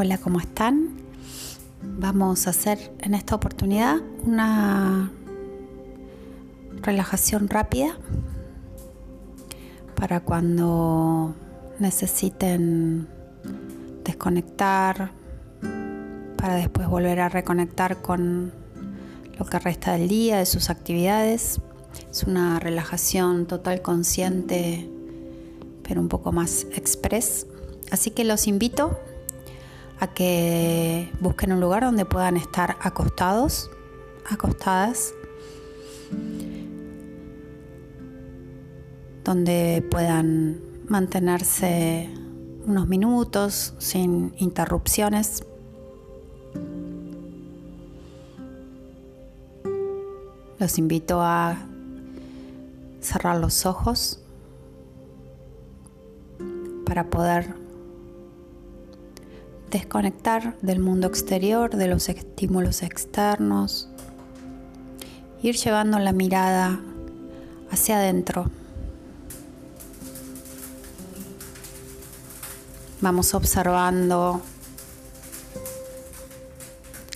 Hola, ¿cómo están? Vamos a hacer en esta oportunidad una relajación rápida para cuando necesiten desconectar, para después volver a reconectar con lo que resta del día, de sus actividades. Es una relajación total consciente, pero un poco más express. Así que los invito a que busquen un lugar donde puedan estar acostados, acostadas, donde puedan mantenerse unos minutos sin interrupciones. Los invito a cerrar los ojos para poder desconectar del mundo exterior, de los estímulos externos, ir llevando la mirada hacia adentro. Vamos observando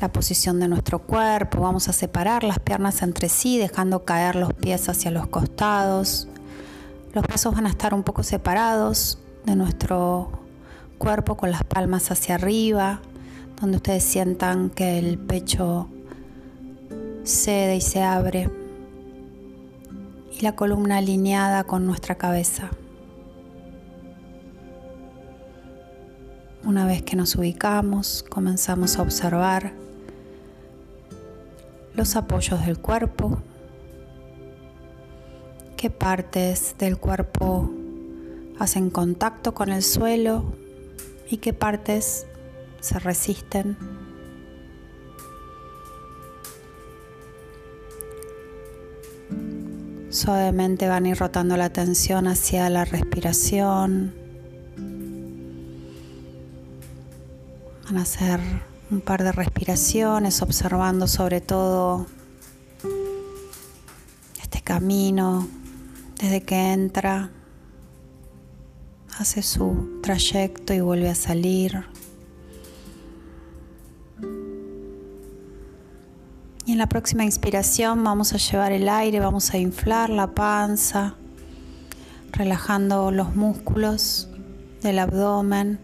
la posición de nuestro cuerpo, vamos a separar las piernas entre sí, dejando caer los pies hacia los costados. Los brazos van a estar un poco separados de nuestro cuerpo con las palmas hacia arriba, donde ustedes sientan que el pecho cede y se abre y la columna alineada con nuestra cabeza. Una vez que nos ubicamos, comenzamos a observar los apoyos del cuerpo, qué partes del cuerpo hacen contacto con el suelo y qué partes se resisten. Suavemente van a ir rotando la atención hacia la respiración. Van a hacer un par de respiraciones observando sobre todo este camino desde que entra hace su trayecto y vuelve a salir. Y en la próxima inspiración vamos a llevar el aire, vamos a inflar la panza, relajando los músculos del abdomen,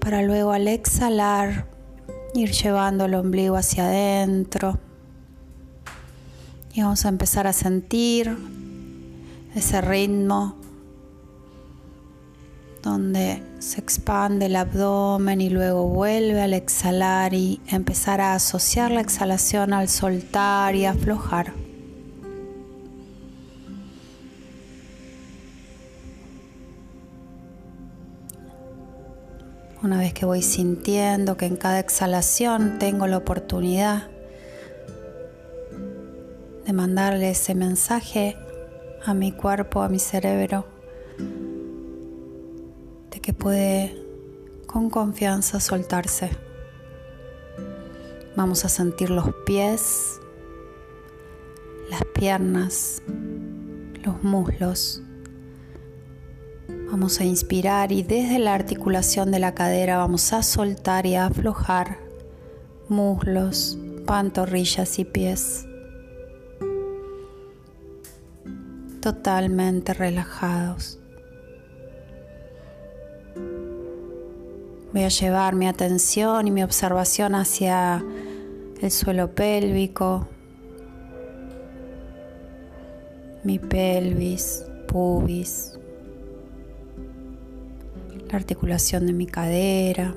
para luego al exhalar ir llevando el ombligo hacia adentro. Y vamos a empezar a sentir ese ritmo donde se expande el abdomen y luego vuelve al exhalar y empezar a asociar la exhalación al soltar y aflojar. Una vez que voy sintiendo que en cada exhalación tengo la oportunidad de mandarle ese mensaje a mi cuerpo, a mi cerebro, que puede con confianza soltarse. Vamos a sentir los pies, las piernas, los muslos. Vamos a inspirar y desde la articulación de la cadera vamos a soltar y aflojar muslos, pantorrillas y pies. Totalmente relajados. Voy a llevar mi atención y mi observación hacia el suelo pélvico, mi pelvis, pubis, la articulación de mi cadera,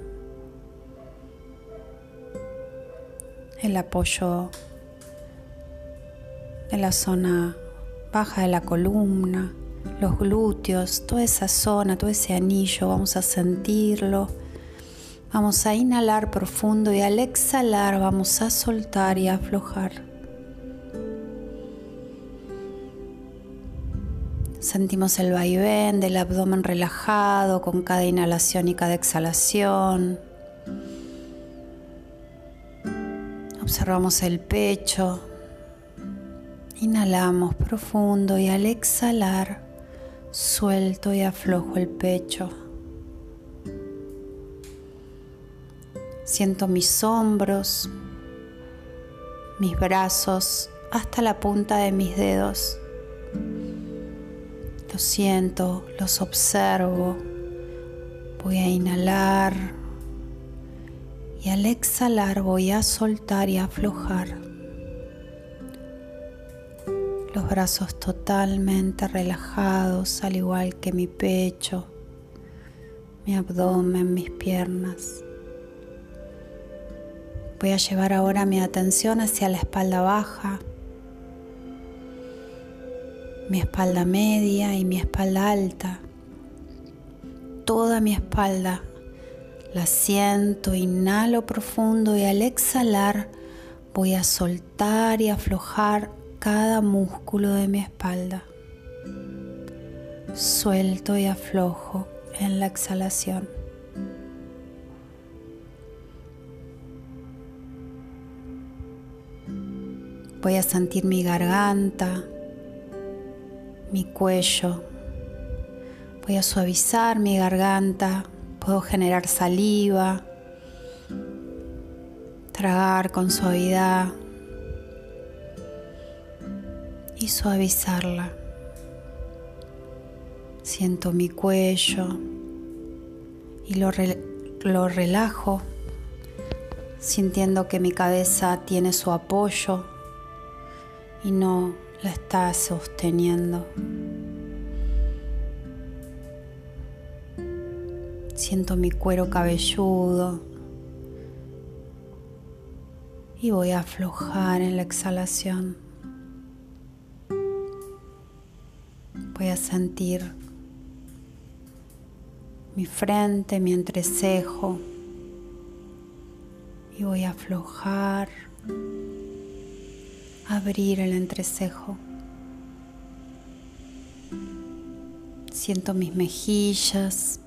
el apoyo de la zona baja de la columna, los glúteos, toda esa zona, todo ese anillo, vamos a sentirlo Vamos a inhalar profundo y al exhalar vamos a soltar y aflojar. Sentimos el vaivén del abdomen relajado con cada inhalación y cada exhalación. Observamos el pecho. Inhalamos profundo y al exhalar suelto y aflojo el pecho. Siento mis hombros, mis brazos hasta la punta de mis dedos. Los siento, los observo. Voy a inhalar y al exhalar voy a soltar y aflojar. Los brazos totalmente relajados, al igual que mi pecho, mi abdomen, mis piernas. Voy a llevar ahora mi atención hacia la espalda baja, mi espalda media y mi espalda alta. Toda mi espalda la siento, inhalo profundo y al exhalar voy a soltar y aflojar cada músculo de mi espalda. Suelto y aflojo en la exhalación. Voy a sentir mi garganta, mi cuello. Voy a suavizar mi garganta. Puedo generar saliva, tragar con suavidad y suavizarla. Siento mi cuello y lo, lo relajo, sintiendo que mi cabeza tiene su apoyo y no la está sosteniendo. Siento mi cuero cabelludo y voy a aflojar en la exhalación. Voy a sentir mi frente, mi entrecejo y voy a aflojar abrir el entrecejo. Siento mis mejillas.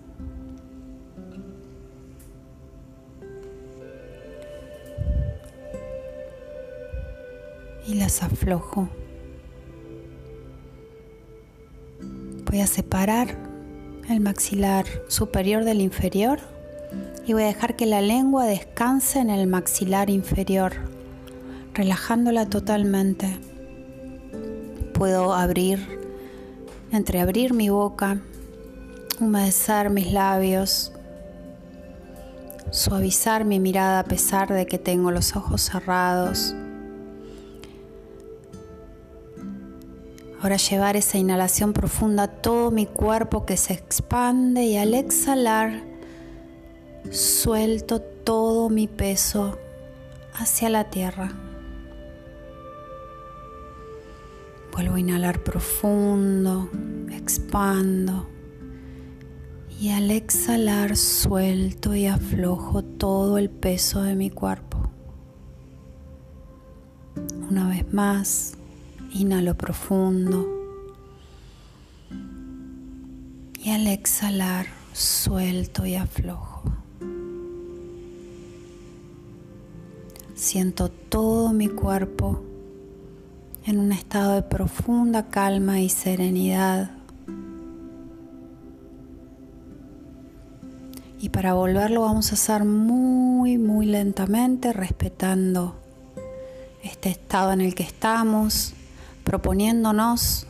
Y las aflojo. Voy a separar el maxilar superior del inferior y voy a dejar que la lengua descanse en el maxilar inferior relajándola totalmente. Puedo abrir, entreabrir mi boca, humedecer mis labios, suavizar mi mirada a pesar de que tengo los ojos cerrados. Ahora llevar esa inhalación profunda a todo mi cuerpo que se expande y al exhalar suelto todo mi peso hacia la tierra. Vuelvo a inhalar profundo, expando. Y al exhalar suelto y aflojo todo el peso de mi cuerpo. Una vez más, inhalo profundo. Y al exhalar suelto y aflojo. Siento todo mi cuerpo en un estado de profunda calma y serenidad. Y para volverlo vamos a hacer muy, muy lentamente, respetando este estado en el que estamos, proponiéndonos,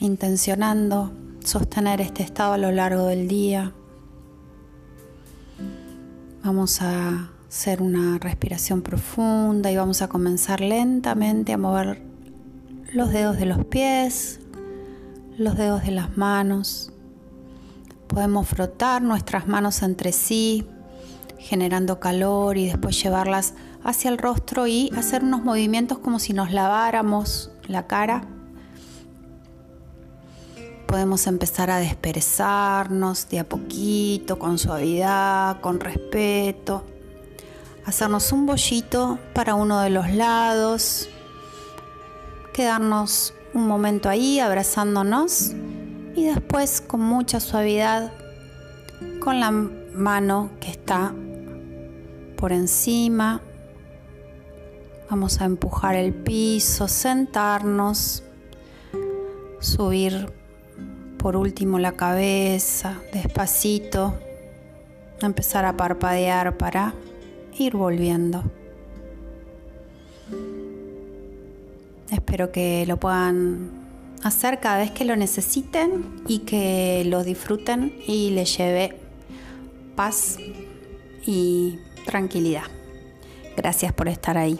intencionando sostener este estado a lo largo del día. Vamos a hacer una respiración profunda y vamos a comenzar lentamente a mover los dedos de los pies, los dedos de las manos. Podemos frotar nuestras manos entre sí, generando calor y después llevarlas hacia el rostro y hacer unos movimientos como si nos laváramos la cara. Podemos empezar a desperezarnos de a poquito, con suavidad, con respeto hacernos un bollito para uno de los lados, quedarnos un momento ahí abrazándonos y después con mucha suavidad con la mano que está por encima. Vamos a empujar el piso, sentarnos, subir por último la cabeza, despacito, empezar a parpadear para ir volviendo. Espero que lo puedan hacer cada vez que lo necesiten y que lo disfruten y les lleve paz y tranquilidad. Gracias por estar ahí.